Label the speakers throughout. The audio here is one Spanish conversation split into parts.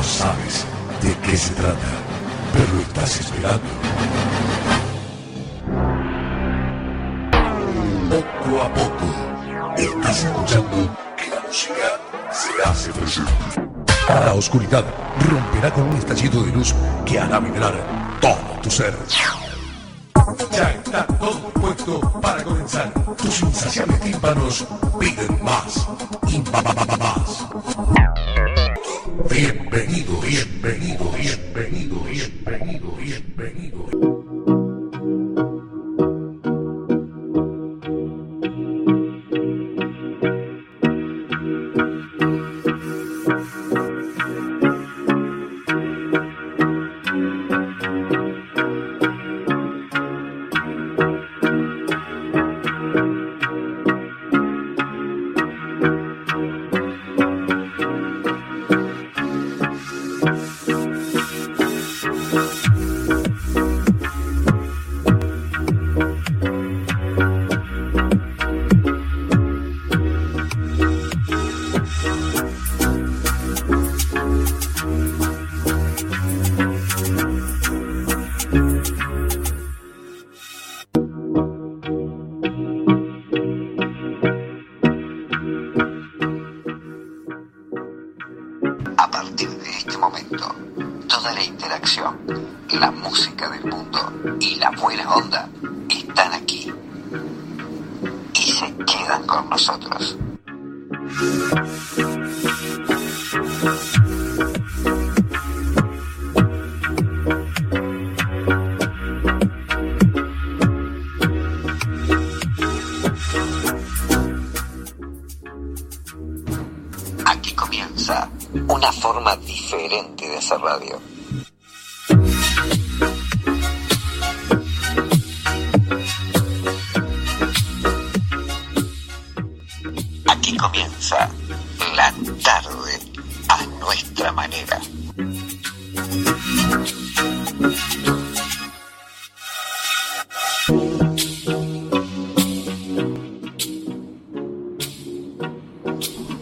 Speaker 1: No sabes de qué se trata, pero estás esperando. Poco a poco, estás escuchando que la música se hace presente. La oscuridad romperá con un estallido de luz que hará vibrar todo tu ser. Ya está todo puesto para comenzar. Tus insaciables tímpanos piden más bienvenido, bienvenido,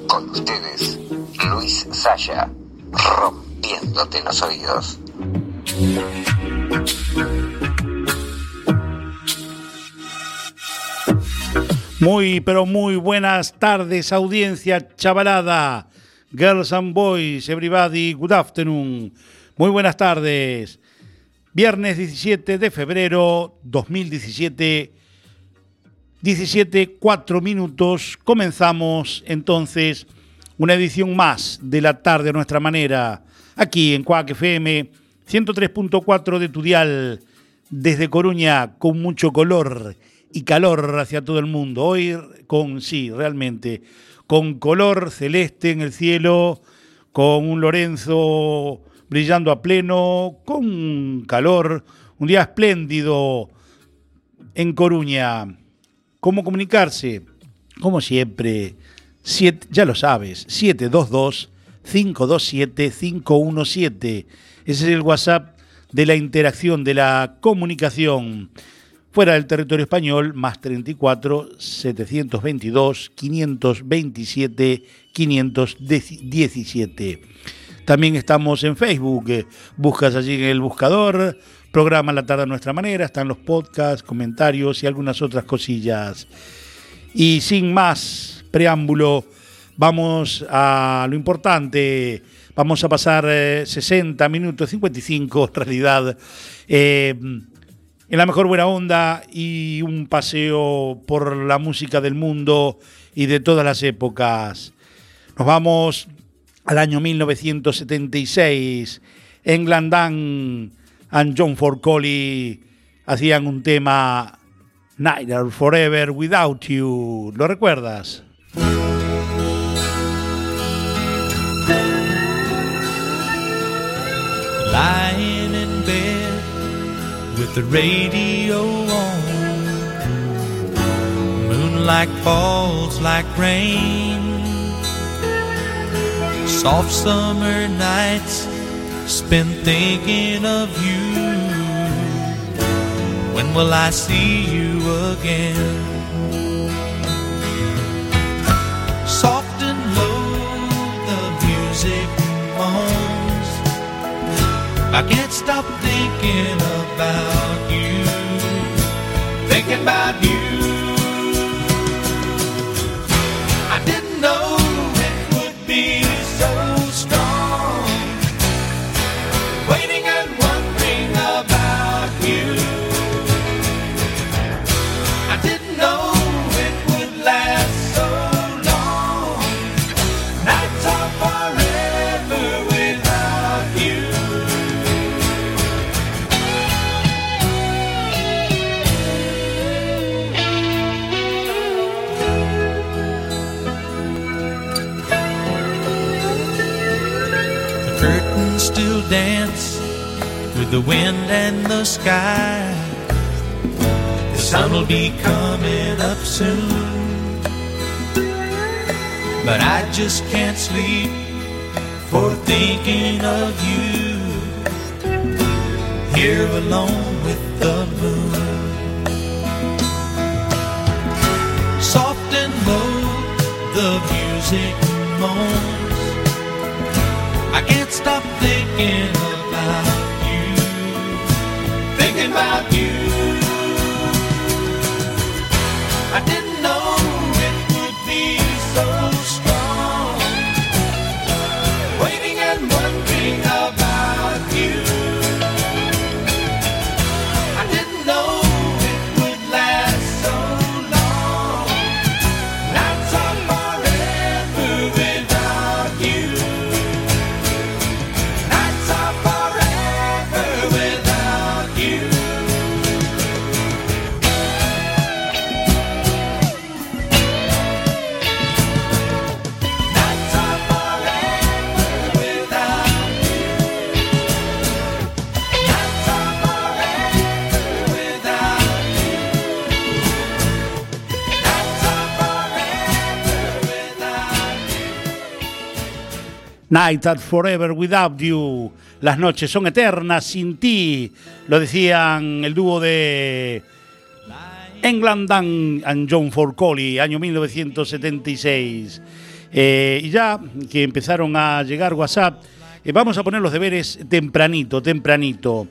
Speaker 2: Con ustedes, Luis Saya, rompiéndote los oídos.
Speaker 3: Muy, pero muy buenas tardes, audiencia chavalada. Girls and boys, everybody, good afternoon. Muy buenas tardes. Viernes 17 de febrero 2017, 17, 4 minutos. Comenzamos entonces una edición más de la tarde a nuestra manera, aquí en Cuac FM 103.4 de tu dial, desde Coruña, con mucho color y calor hacia todo el mundo. Hoy con, sí, realmente, con color celeste en el cielo, con un Lorenzo brillando a pleno, con calor, un día espléndido en Coruña. ¿Cómo comunicarse? Como siempre, ya lo sabes, 722-527-517. Ese es el WhatsApp de la interacción, de la comunicación. Fuera del territorio español, más 34 722 527 517. También estamos en Facebook, eh, buscas allí en el buscador, programa La tarde a nuestra manera, están los podcasts, comentarios y algunas otras cosillas. Y sin más preámbulo, vamos a lo importante. Vamos a pasar 60 eh, minutos, 55 en realidad, eh, en la mejor buena onda y un paseo por la música del mundo y de todas las épocas. Nos vamos al año 1976. England Dan and John Coley hacían un tema Night Forever Without You. ¿Lo recuerdas?
Speaker 4: Lying in bed with the radio on. Moonlight falls like rain. Soft summer nights spent thinking of you. When will I see you again? Soft and low, the music moans. I can't stop thinking about you, thinking about you. The wind and the sky. The sun will be coming up soon. But I just can't sleep for thinking of you. Here alone with the moon. Soft and low, the music moans. I can't stop thinking about about you.
Speaker 3: Night at Forever Without You. Las noches son eternas sin ti. Lo decían el dúo de England Dan and John Forcoli, año 1976. Eh, y ya que empezaron a llegar WhatsApp, eh, vamos a poner los deberes tempranito, tempranito.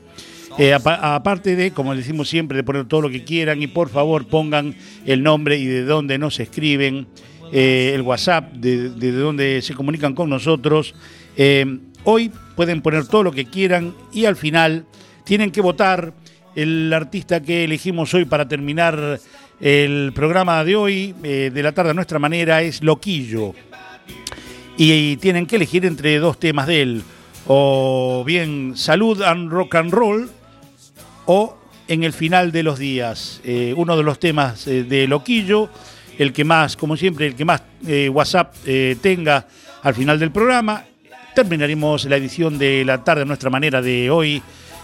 Speaker 3: Eh, apa- aparte de, como decimos siempre, de poner todo lo que quieran y por favor pongan el nombre y de dónde nos escriben, eh, el WhatsApp, de, de dónde se comunican con nosotros. Eh, hoy pueden poner todo lo que quieran y al final tienen que votar el artista que elegimos hoy para terminar el programa de hoy, eh, de la tarde a nuestra manera, es Loquillo. Y tienen que elegir entre dos temas de él, o bien Salud and Rock and Roll o En el final de los días, uno de los temas de Loquillo, el que más, como siempre, el que más eh, WhatsApp eh, tenga al final del programa. Terminaremos la edición de la tarde a nuestra manera de hoy,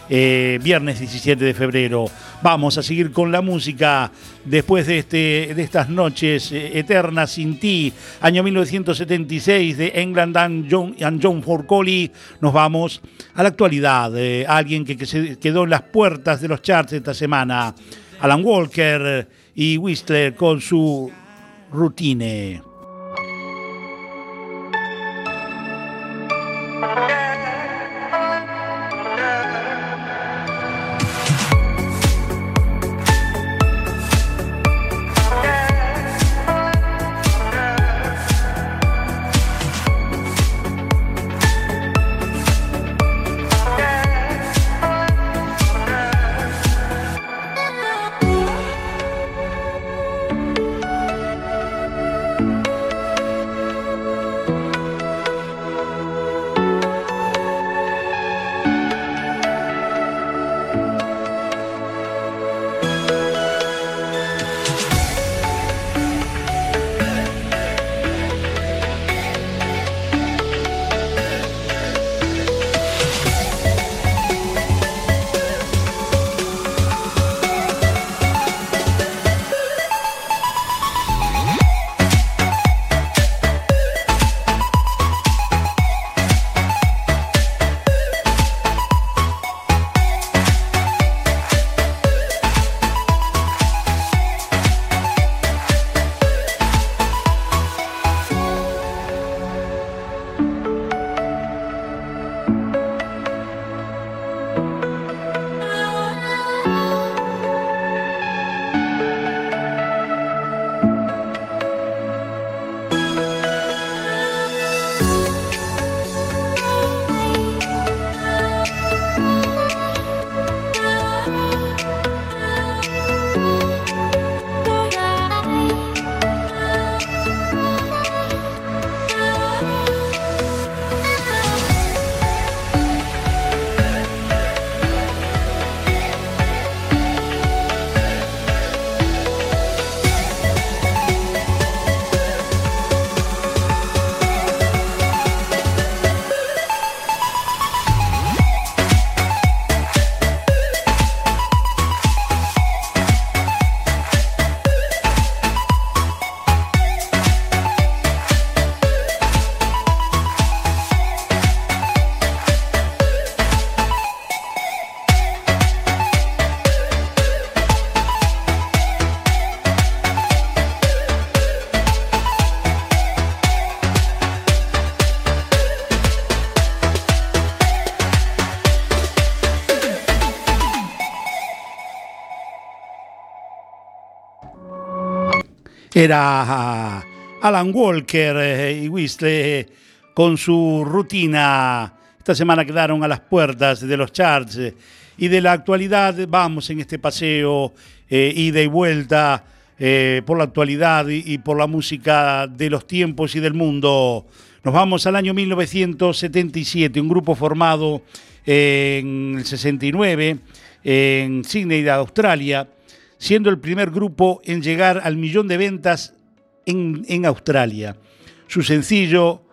Speaker 3: eh, viernes 17 de febrero. Vamos a seguir con la música después de, este, de estas noches eternas sin ti. Año 1976 de England and John, and John Forcoli. Nos vamos a la actualidad. alguien que, que se quedó en las puertas de los charts esta semana. Alan Walker y Whistler con su rutine. Era Alan Walker eh, y Whistler con su rutina. Esta semana quedaron a las puertas de los charts eh, y de la actualidad. Vamos en este paseo, eh, ida y vuelta, eh, por la actualidad y, por la música de los tiempos y del mundo. Nos vamos al año 1977, un grupo formado en el 69 en Sydney, Australia, siendo el primer grupo en llegar al millón de ventas en, Australia. Su sencillo,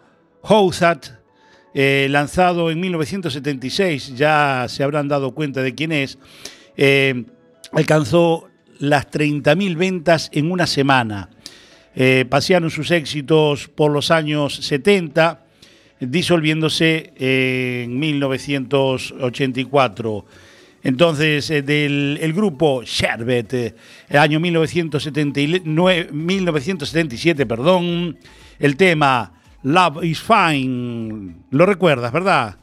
Speaker 3: Housat, eh, lanzado en 1976, ya se habrán dado cuenta de quién es, eh, alcanzó las 30.000 ventas en una semana. Eh, pasearon sus éxitos por los años 70, disolviéndose en 1984. Entonces, eh, del el grupo Sherbet, eh, año 1979, 1977, perdón, el tema Love is Fine. Lo recuerdas, ¿verdad?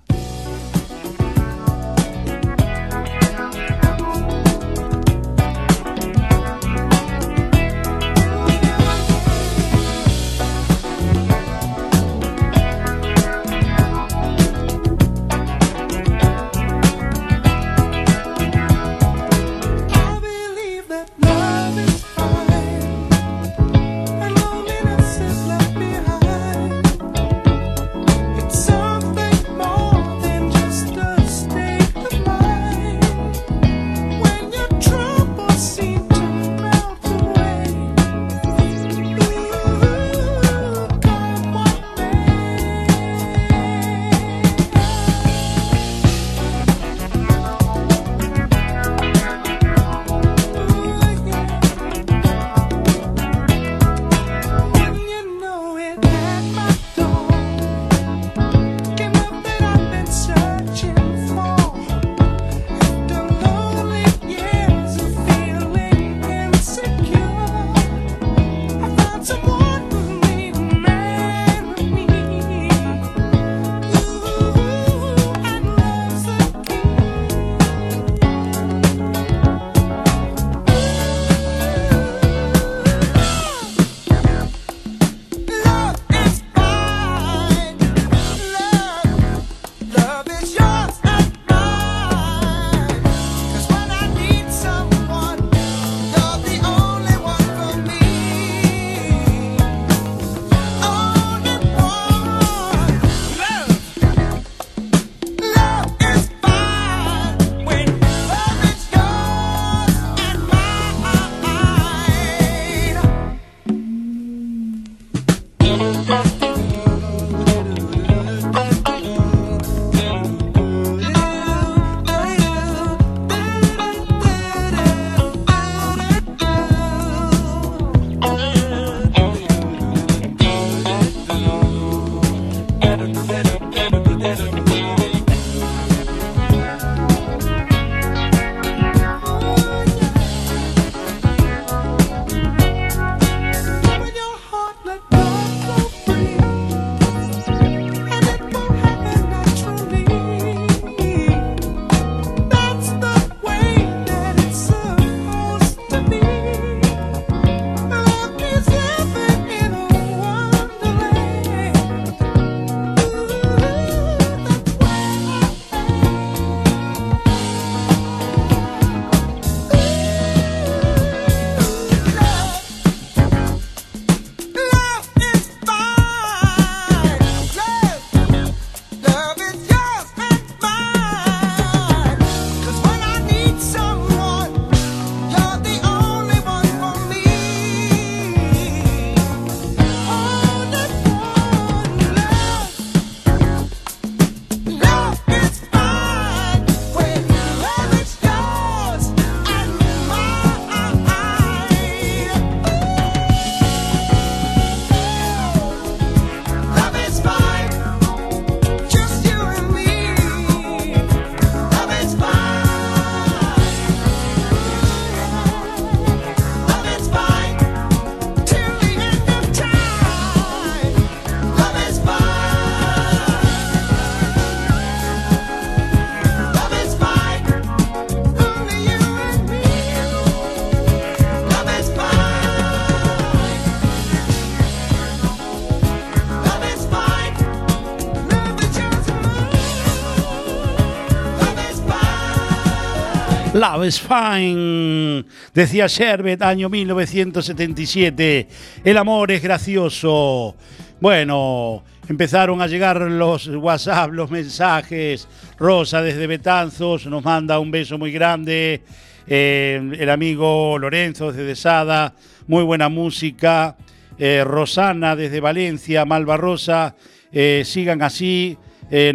Speaker 5: Love is fine,
Speaker 3: decía Sherbet, año 1977. El amor es gracioso. Bueno, empezaron a llegar los WhatsApp, los mensajes. Rosa desde Betanzos nos manda un beso muy grande. Eh, el amigo Lorenzo desde Sada, muy buena música. Eh, Rosana desde Valencia, Malva Rosa, eh, sigan así.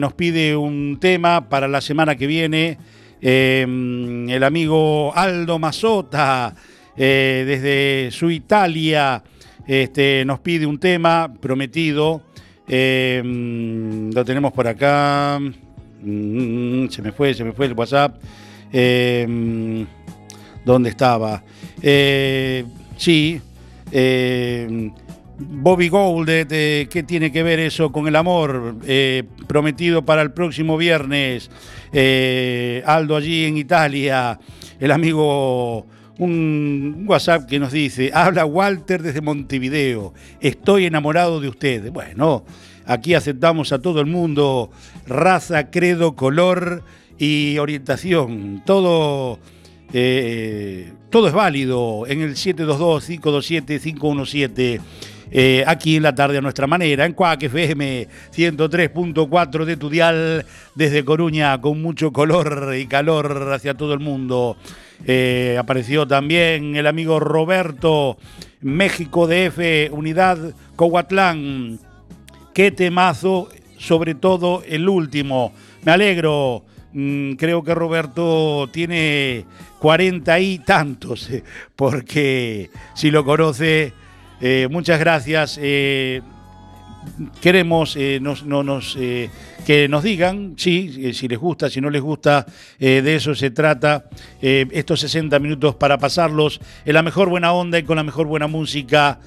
Speaker 3: Nos pide un tema para la semana que viene. Eh, el amigo Aldo Mazota, eh, desde su Italia, este, nos pide un tema prometido. Eh, lo tenemos por acá. Mm, se me fue, se me fue el WhatsApp. Eh, ¿Dónde estaba? Eh, sí. Bobby Gold, eh, ¿qué tiene que ver eso con el amor? Eh, prometido para el próximo viernes. Eh, Aldo allí en Italia. El amigo, un WhatsApp que nos dice, habla Walter desde Montevideo. Estoy enamorado de usted. Bueno, aquí aceptamos a todo el mundo, raza, credo, color y orientación. Todo... Eh, todo es válido en el 722-527-517. Eh, aquí en la tarde a nuestra manera, en Cuac FM 103.4 de Tudial, desde Coruña, con mucho color y calor hacia todo el mundo. Eh, apareció también el amigo Roberto, México DF, Unidad Coahuatlán. Qué temazo, sobre todo el último. Me alegro. Mm, creo que Roberto tiene 40 y tantos, porque si lo conoce, eh, muchas gracias. eh, queremos eh, que nos digan sí, si les gusta, si no les gusta, de eso se trata. estos 60 minutos para pasarlos en la mejor buena onda y con la mejor buena música.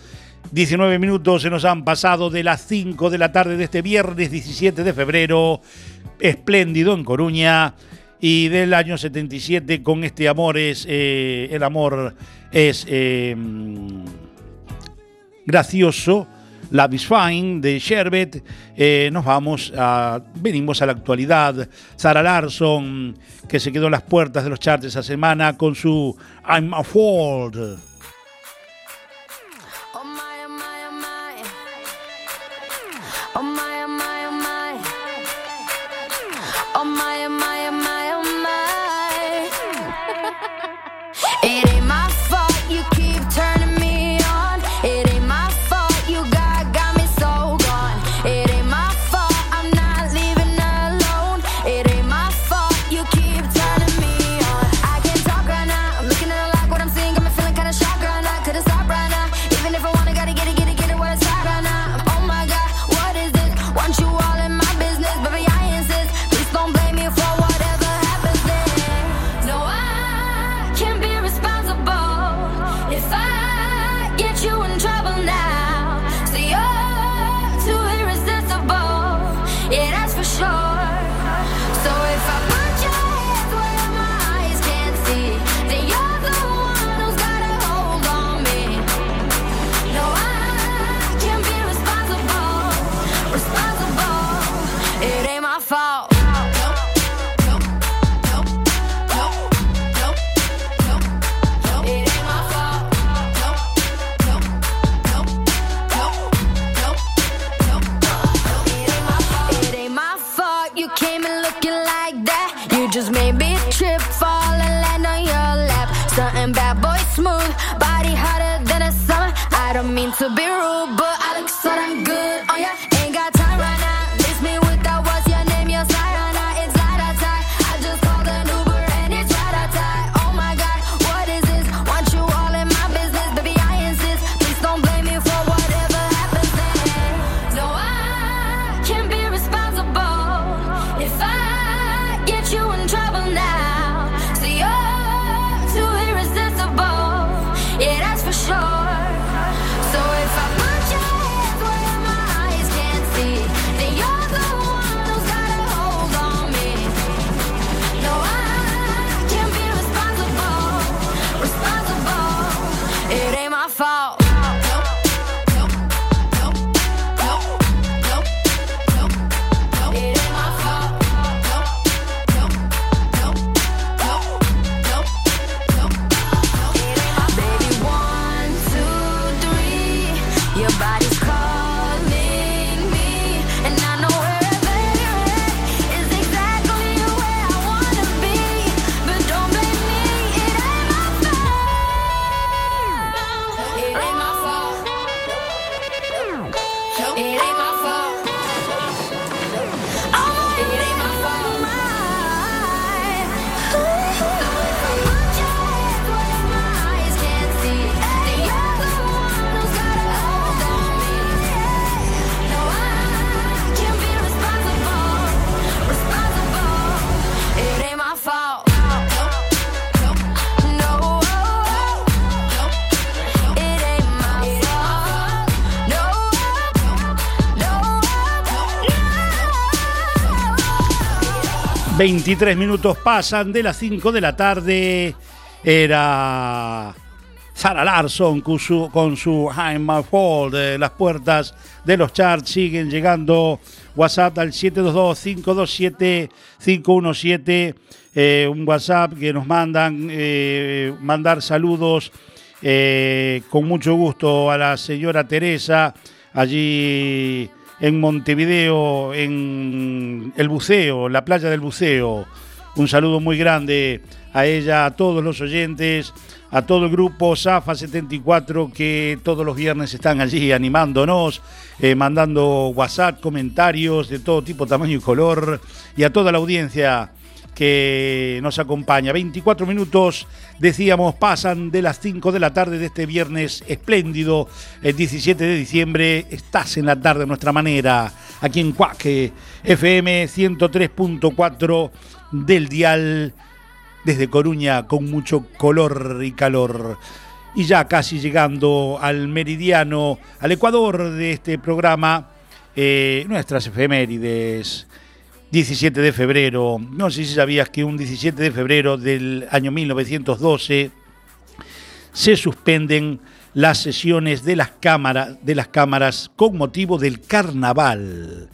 Speaker 3: 19 minutos se nos han pasado de las 5 de la tarde de este viernes 17 de febrero. Espléndido en Coruña. Y del año 77 con este amor es. el amor es. Gracioso. La Fine de Sherbet. Eh, nos vamos a. Venimos a la actualidad. Sara Larson, que se quedó en las puertas de los charts esa semana con su I'm a Fold.
Speaker 6: Don't mean to be rude,
Speaker 3: 23 minutos pasan de las 5 de la tarde. Era Sara Larson con su, con su I'm My Fault. Las puertas de los charts siguen llegando. WhatsApp al 722-527-517. Eh, un WhatsApp que nos mandan eh, mandar saludos eh, con mucho gusto a la señora Teresa allí en Montevideo, en el buceo, la playa del buceo. Un saludo muy grande a ella, a todos los oyentes, a todo el grupo Zafa 74 que todos los viernes están allí animándonos, eh, mandando WhatsApp, comentarios de todo tipo, tamaño y color, y a toda la audiencia que nos acompaña. 24 minutos, decíamos, pasan de las 5 de la tarde de este viernes espléndido, el 17 de diciembre. Estás en la tarde a nuestra manera, aquí en Cuaque, FM 103.4 del Dial, desde Coruña, con mucho color y calor. Y ya casi llegando al meridiano, al ecuador de este programa, eh, nuestras efemérides. 17 de febrero. No sé si sabías que un 17 de febrero del año 1912 se suspenden las sesiones de las, cámaras, de las cámaras con motivo del carnaval.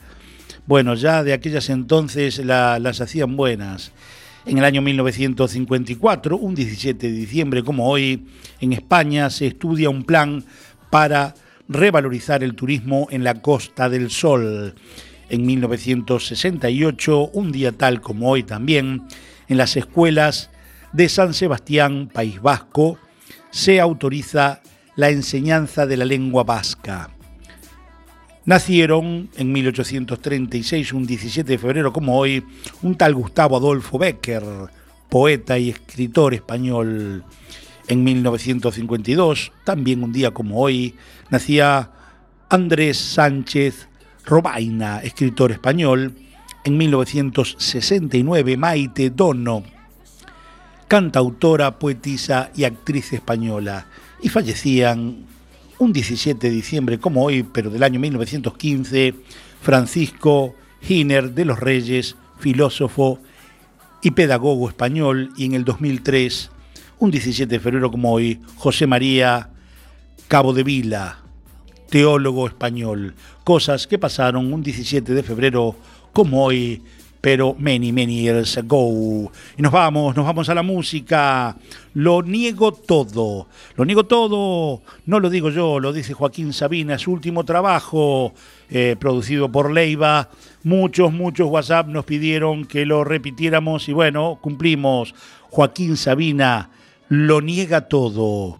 Speaker 3: Bueno, ya de aquellas entonces la- las hacían buenas. En el año 1954, un 17 de diciembre como hoy, en España se estudia un plan para revalorizar el turismo en la Costa del Sol. En 1968, un día tal como hoy también, en las escuelas de San Sebastián, País Vasco, se autoriza la enseñanza de la lengua vasca. Nacieron en 1836, un 17 de febrero como hoy, un tal Gustavo Adolfo Becker, poeta y escritor español. En 1952, también un día como hoy, nacía Andrés Sánchez Robaina, escritor español. En 1969, Maite Dono, cantautora, poetisa y actriz española. Y fallecían un 17 de diciembre como hoy, pero del año 1915, Francisco Giner de los Reyes, filósofo y pedagogo español, y en el 2003, un 17 de febrero como hoy, José María Cabo de Vila, teólogo español. Cosas que pasaron un 17 de febrero como hoy, pero many, many years ago. Y nos vamos, nos vamos a la música. Lo niego todo. Lo niego todo, no lo digo yo, lo dice Joaquín Sabina, su último trabajo eh, producido por Leiva. Muchos, muchos WhatsApp nos pidieron que lo repitiéramos y bueno, cumplimos. Joaquín Sabina lo niega todo.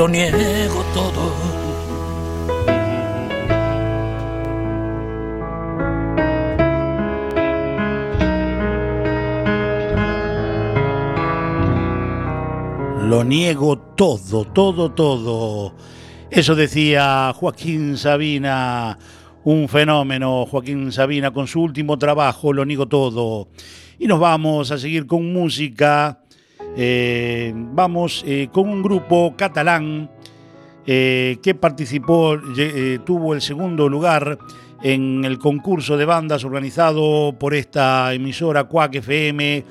Speaker 7: Lo niego todo. Lo niego todo, todo,
Speaker 3: todo. Eso decía Joaquín Sabina, un fenómeno, Joaquín Sabina, con su último trabajo, Lo niego todo. Y nos vamos a seguir con música. Eh, vamos eh, con un grupo catalán eh, que participó, tuvo el segundo lugar en el concurso de bandas organizado por esta emisora Quack FM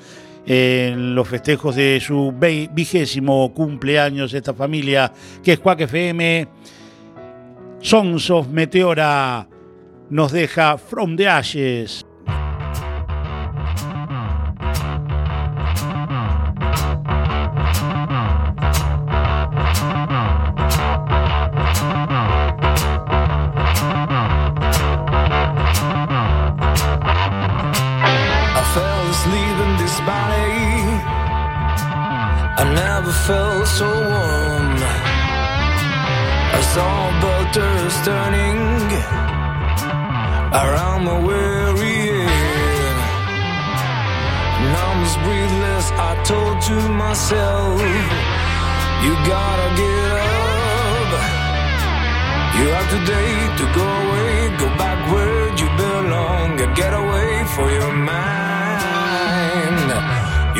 Speaker 3: en los festejos de su vigésimo cumpleaños esta familia que es Quack FM. Sons of Meteora nos deja From the Ashes.
Speaker 4: Felt so warm. I saw butters turning around my weary head. Was breathless. I told to myself, You gotta get up. You have today to go away, go back where you belong, get away for your mind.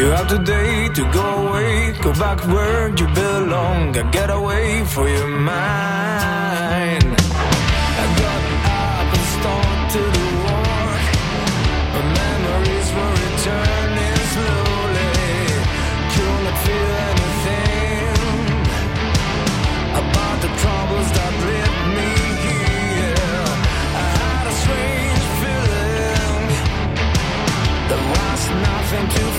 Speaker 4: You have today to go away, go back where you belong, and get away for your mind. I got up and started to walk. Memories were returning slowly. Could not feel anything about the troubles that me here. I had a strange feeling there was nothing to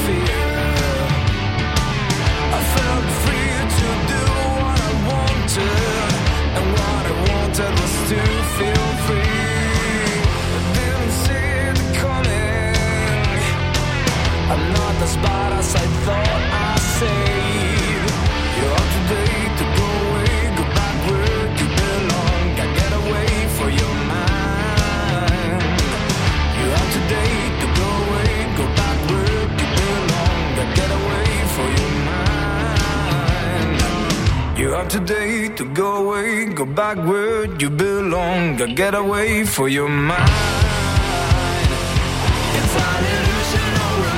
Speaker 4: Today to go away, go back where you belong. I get away for your mind. It's an illusion.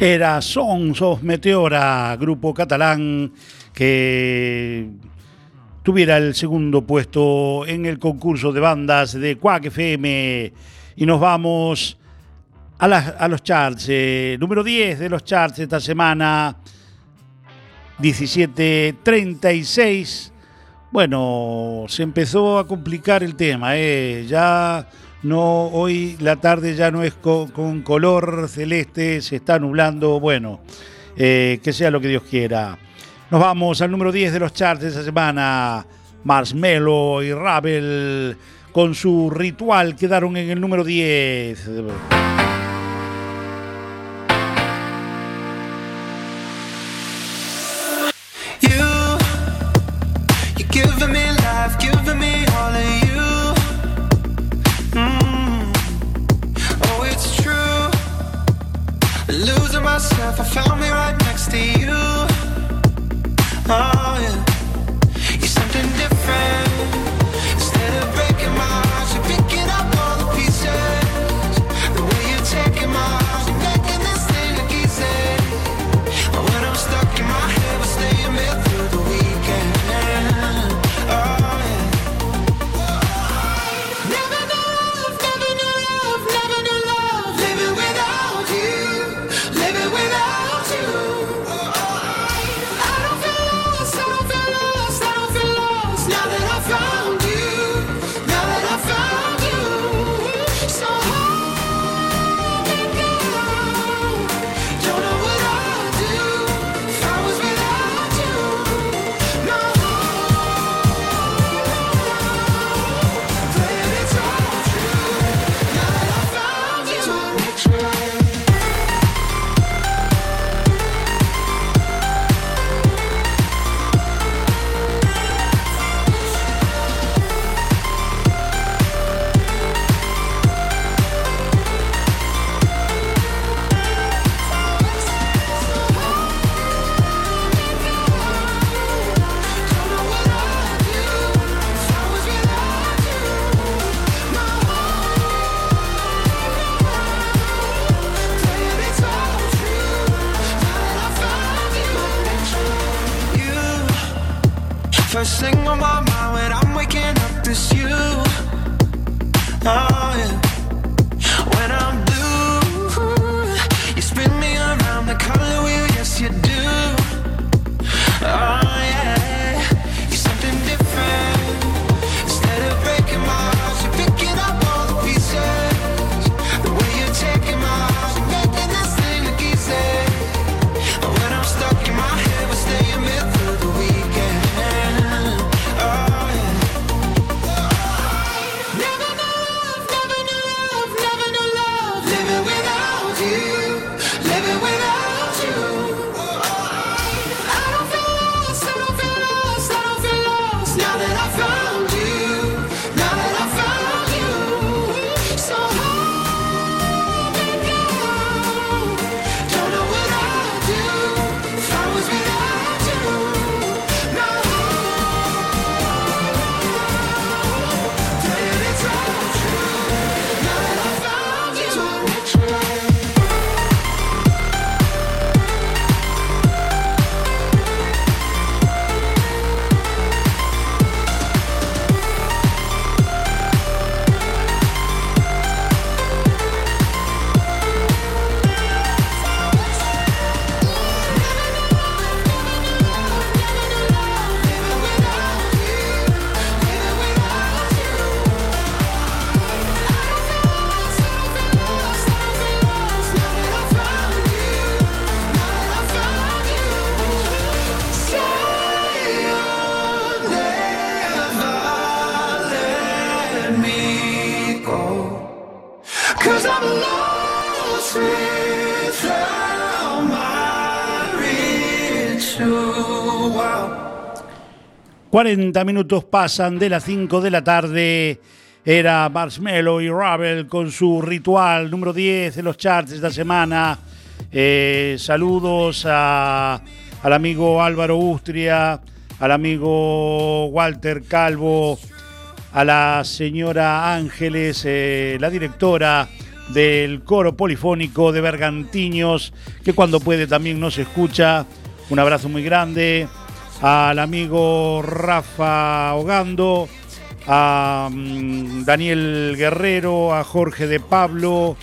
Speaker 3: Era Sons of Meteora, grupo catalán que tuviera el segundo puesto en el concurso de bandas de Quack FM. Y nos vamos a, a los charts. eh, número 10 de los charts esta semana. 1736. Bueno, se empezó a complicar el tema. eh, Ya no, hoy la tarde ya no es co- con, color celeste, se está nublando. Bueno, eh, que sea lo que Dios quiera. Nos vamos al número 10 de los charts de esta semana. Marshmello y Ravel con su ritual quedaron en el número 10.
Speaker 5: Myself, I found me right next to you. Oh, yeah.
Speaker 3: 40 minutos pasan de las 5 de la tarde. Era Marshmello y Ravel con su ritual número 10 de los charts esta semana. Eh, saludos a- al amigo Álvaro Ustria, al amigo Walter Calvo, a la señora Ángeles, eh, la directora del coro polifónico de Bergantiños, que cuando puede también nos escucha. Un abrazo muy grande al amigo Rafa Ogando, a mm, Daniel Guerrero, a Jorge de Pablo,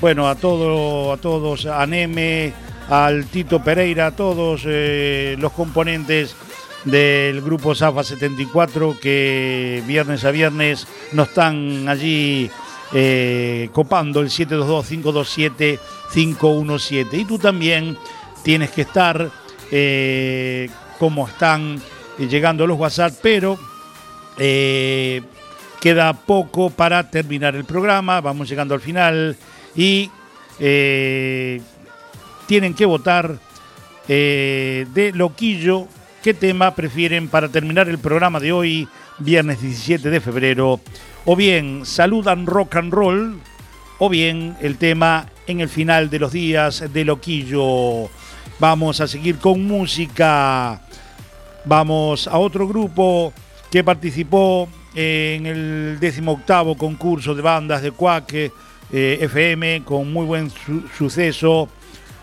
Speaker 3: bueno, a, todo, a todos, a Neme, al Tito Pereira, a todos eh, los componentes del grupo Zafa 74 que viernes a viernes nos están allí eh, copando el 722-527-517. Y tú también tienes que estar eh, como están eh, llegando los WhatsApp, pero eh, queda poco para terminar el programa, vamos llegando al final y eh, tienen que votar de Loquillo qué tema prefieren para terminar el programa de hoy, viernes 17 de febrero, o bien saludan rock and roll, o bien el tema en el final de los días de Loquillo. Vamos a seguir con música. Vamos a otro grupo que participó en el 18 concurso de bandas de Quack eh, FM con muy buen su- suceso.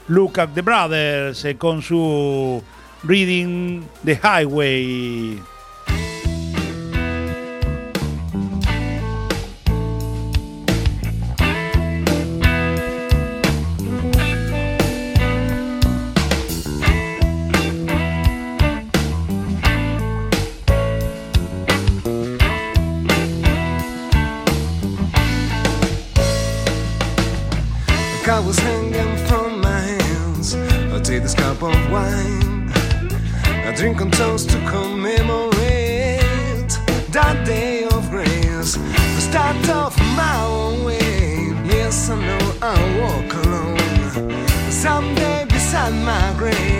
Speaker 3: Look at the Brothers eh, con su Reading the Highway.
Speaker 5: Grave,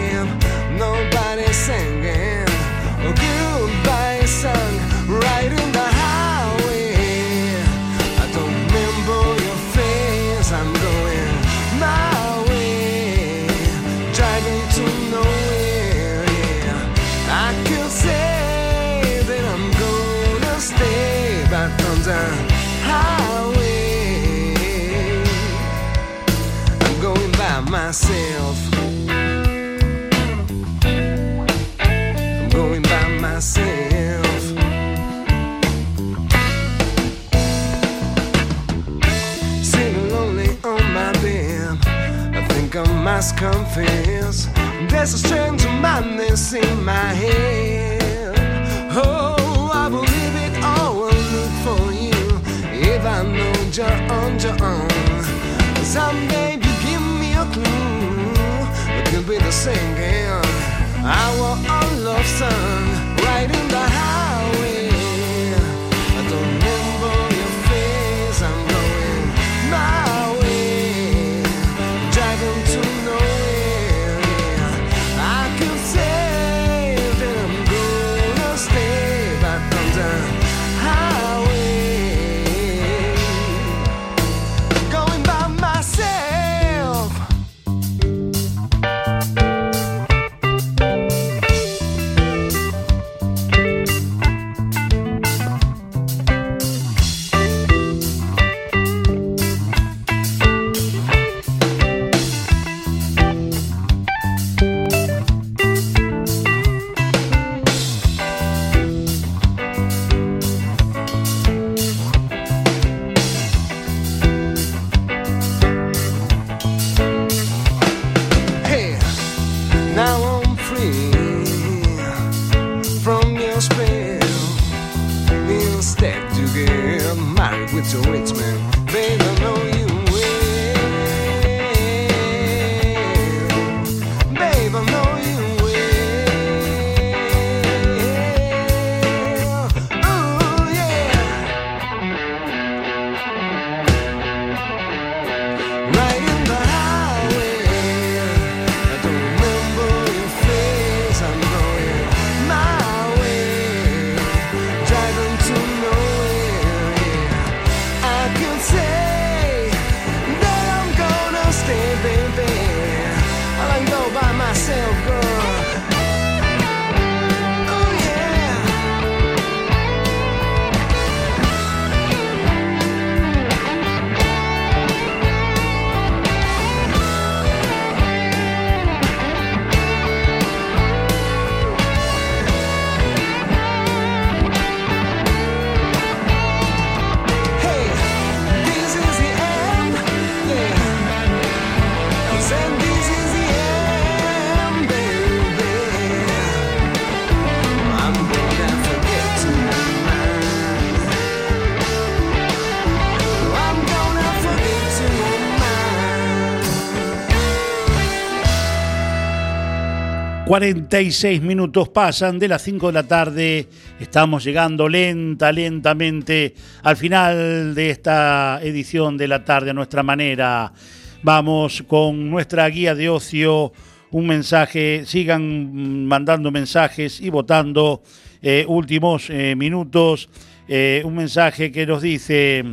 Speaker 5: must confess. There's a strange madness in my head. Oh, I will leave it all and look for you. If I know you're on your own. Someday you give me a clue. It could be the singing. Our own love song. Right in the
Speaker 3: 46 minutos pasan de las 5 de la tarde. Estamos llegando lenta, lentamente al final de esta edición de la tarde a nuestra manera. Vamos con nuestra guía de ocio. Un mensaje, sigan mandando mensajes y votando. eh, últimos eh, minutos. eh, un mensaje que nos dice: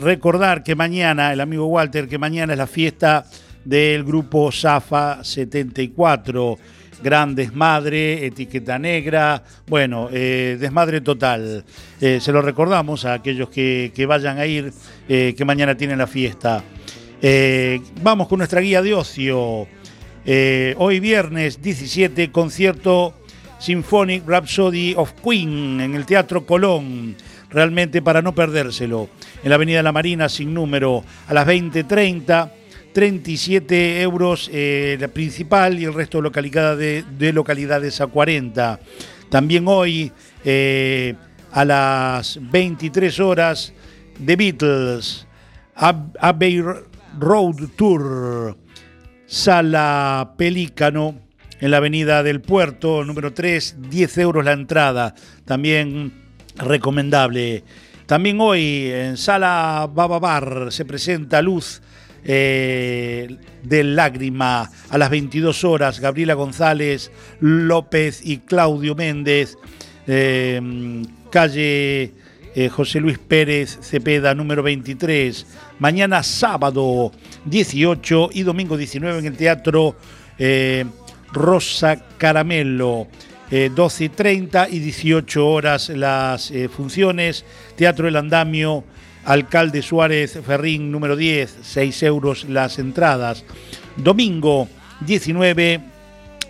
Speaker 3: recordar que mañana, el amigo Walter, que mañana es la fiesta del grupo Zafa 74. Gran desmadre, etiqueta negra, bueno, eh, desmadre total. Eh, se lo recordamos a aquellos que, vayan a ir, eh, que mañana tienen la fiesta. Vamos con nuestra guía de ocio. Hoy viernes 17, concierto Symphonic Rhapsody of Queen en el Teatro Colón. Realmente para no perdérselo. En la Avenida La Marina, sin número, a las 20.30. 37 euros eh, la principal y el resto de localidades, de localidades a 40. También hoy eh, a las 23 horas The Beatles, Ab- Abbey Road Tour, Sala Pelícano en la Avenida del Puerto, número 3, 10 euros la entrada, también recomendable. También hoy en Sala Baba Bar se presenta Luz eh, del Lágrima a las 22 horas, Gabriela González, López y Claudio Méndez, eh, calle eh, José Luis Pérez Cepeda, número 23. Mañana sábado 18 y domingo 19 en el Teatro eh, Rosa Caramelo. eh, 12 y 30 y 18 horas las funciones. Teatro El Andamio, Alcalde Suárez Ferrín, número 10, 6 euros las entradas. Domingo 19,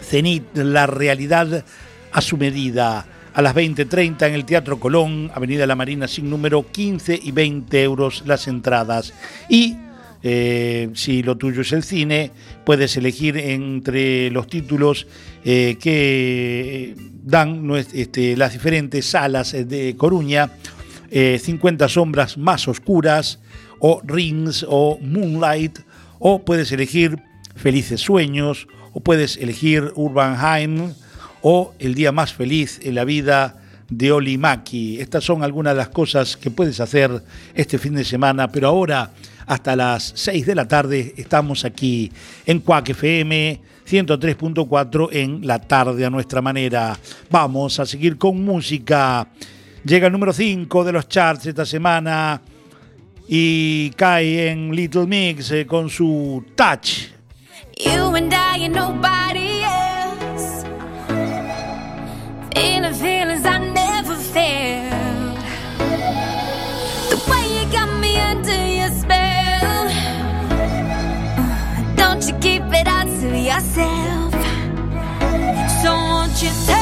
Speaker 3: Cenit, la realidad a su medida. A las 20.30 en el Teatro Colón, Avenida La Marina sin número, 15 y 20 euros las entradas. Y eh, si lo tuyo es el cine, puedes elegir entre los títulos eh, que dan este, las diferentes salas de Coruña, eh, 50 sombras más oscuras, o Rings, o Moonlight, o puedes elegir Felices Sueños, o puedes elegir Urbanheim, o El Día Más Feliz en la Vida de Oli Maki. Estas son algunas de las cosas que puedes hacer este fin de semana, pero ahora hasta las 6 de la tarde estamos aquí en Cuac FM 103.4 en la tarde a nuestra manera. Vamos a seguir con música. Llega el número 5 de los charts esta semana y cae en Little Mix eh, con su Touch.
Speaker 6: You and I and nobody else. Feeling feelings I never felt. The way you got me under your spell. Don't you keep it all to yourself. So won't you take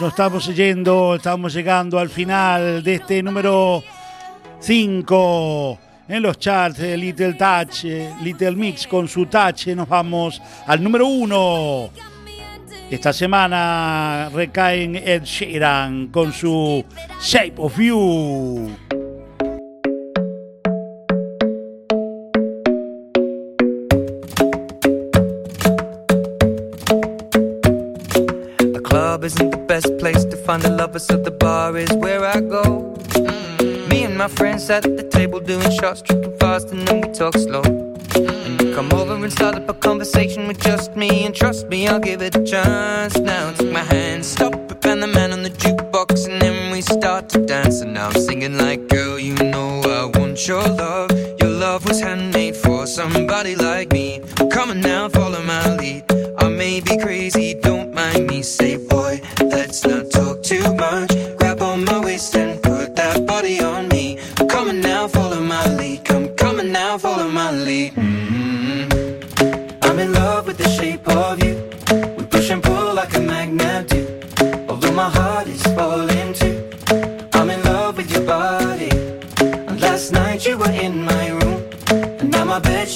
Speaker 3: nos estamos yendo, estamos llegando al final de este número 5 en los charts de Little Touch, eh, Little Mix con su touch. Nos vamos al número 1. Esta semana recae en Ed Sheeran con su Shape of You.
Speaker 5: The so the bar is where I go. Me and my friends sat at the table doing shots, tripping fast, and then we talk slow. And you come over and start up a conversation with just me, and trust me, I'll give it a chance. Now take my hand, stop it, and the man on the jukebox, and then we start to dance. And now I'm singing like, girl, you know I want your love. Your love was handmade for somebody like me. Come on now, follow my lead. I may be crazy,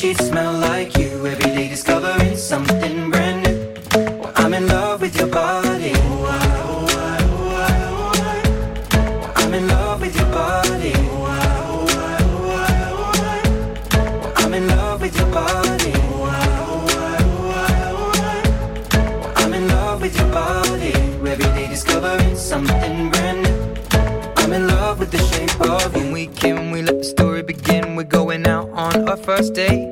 Speaker 5: sheets smell like you. Every day discovering something brand new. Well, I'm in love with your body. I'm in love with your body. I'm in love with your body. I'm in love with your body. Every day discovering something brand new. I'm in love with the shape of you. When we can, we let the story begin. We're going out on our first date.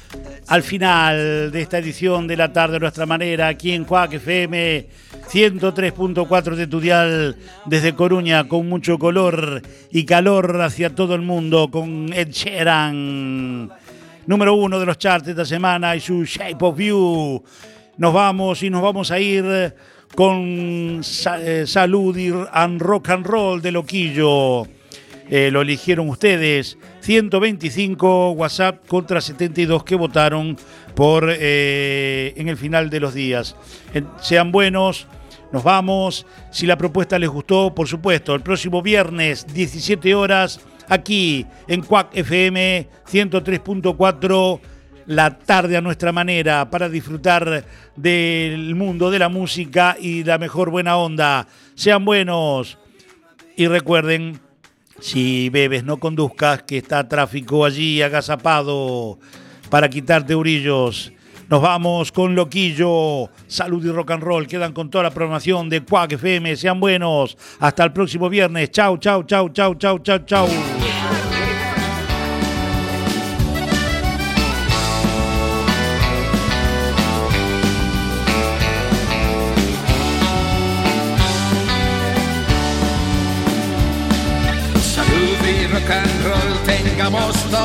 Speaker 3: al final de esta edición de la tarde a nuestra manera aquí en Cuac FM 103.4 de Tudial desde Coruña con mucho color y calor hacia todo el mundo con Ed Sheeran. Número uno de los charts de esta semana y su Shape of You. Nos vamos y nos vamos a ir con eh, salud y and rock and roll de Loquillo eh, lo eligieron ustedes. 125 WhatsApp contra 72 que votaron por eh, en el final de los días. Sean buenos, nos vamos. Si la propuesta les gustó, por supuesto, el próximo viernes, 17 horas, aquí en Cuac FM 103.4 la tarde a nuestra manera para disfrutar del mundo de la música y la mejor buena onda. Sean buenos y recuerden, si bebes no conduzcas, que está tráfico allí agazapado para quitarte urillos. Nos vamos con Loquillo, Salud y Rock and Roll. Quedan con toda la programación de Quack FM. Sean buenos. Hasta el próximo viernes. Chau, chau, chau, chau, chau, chau, chau. pegamos todo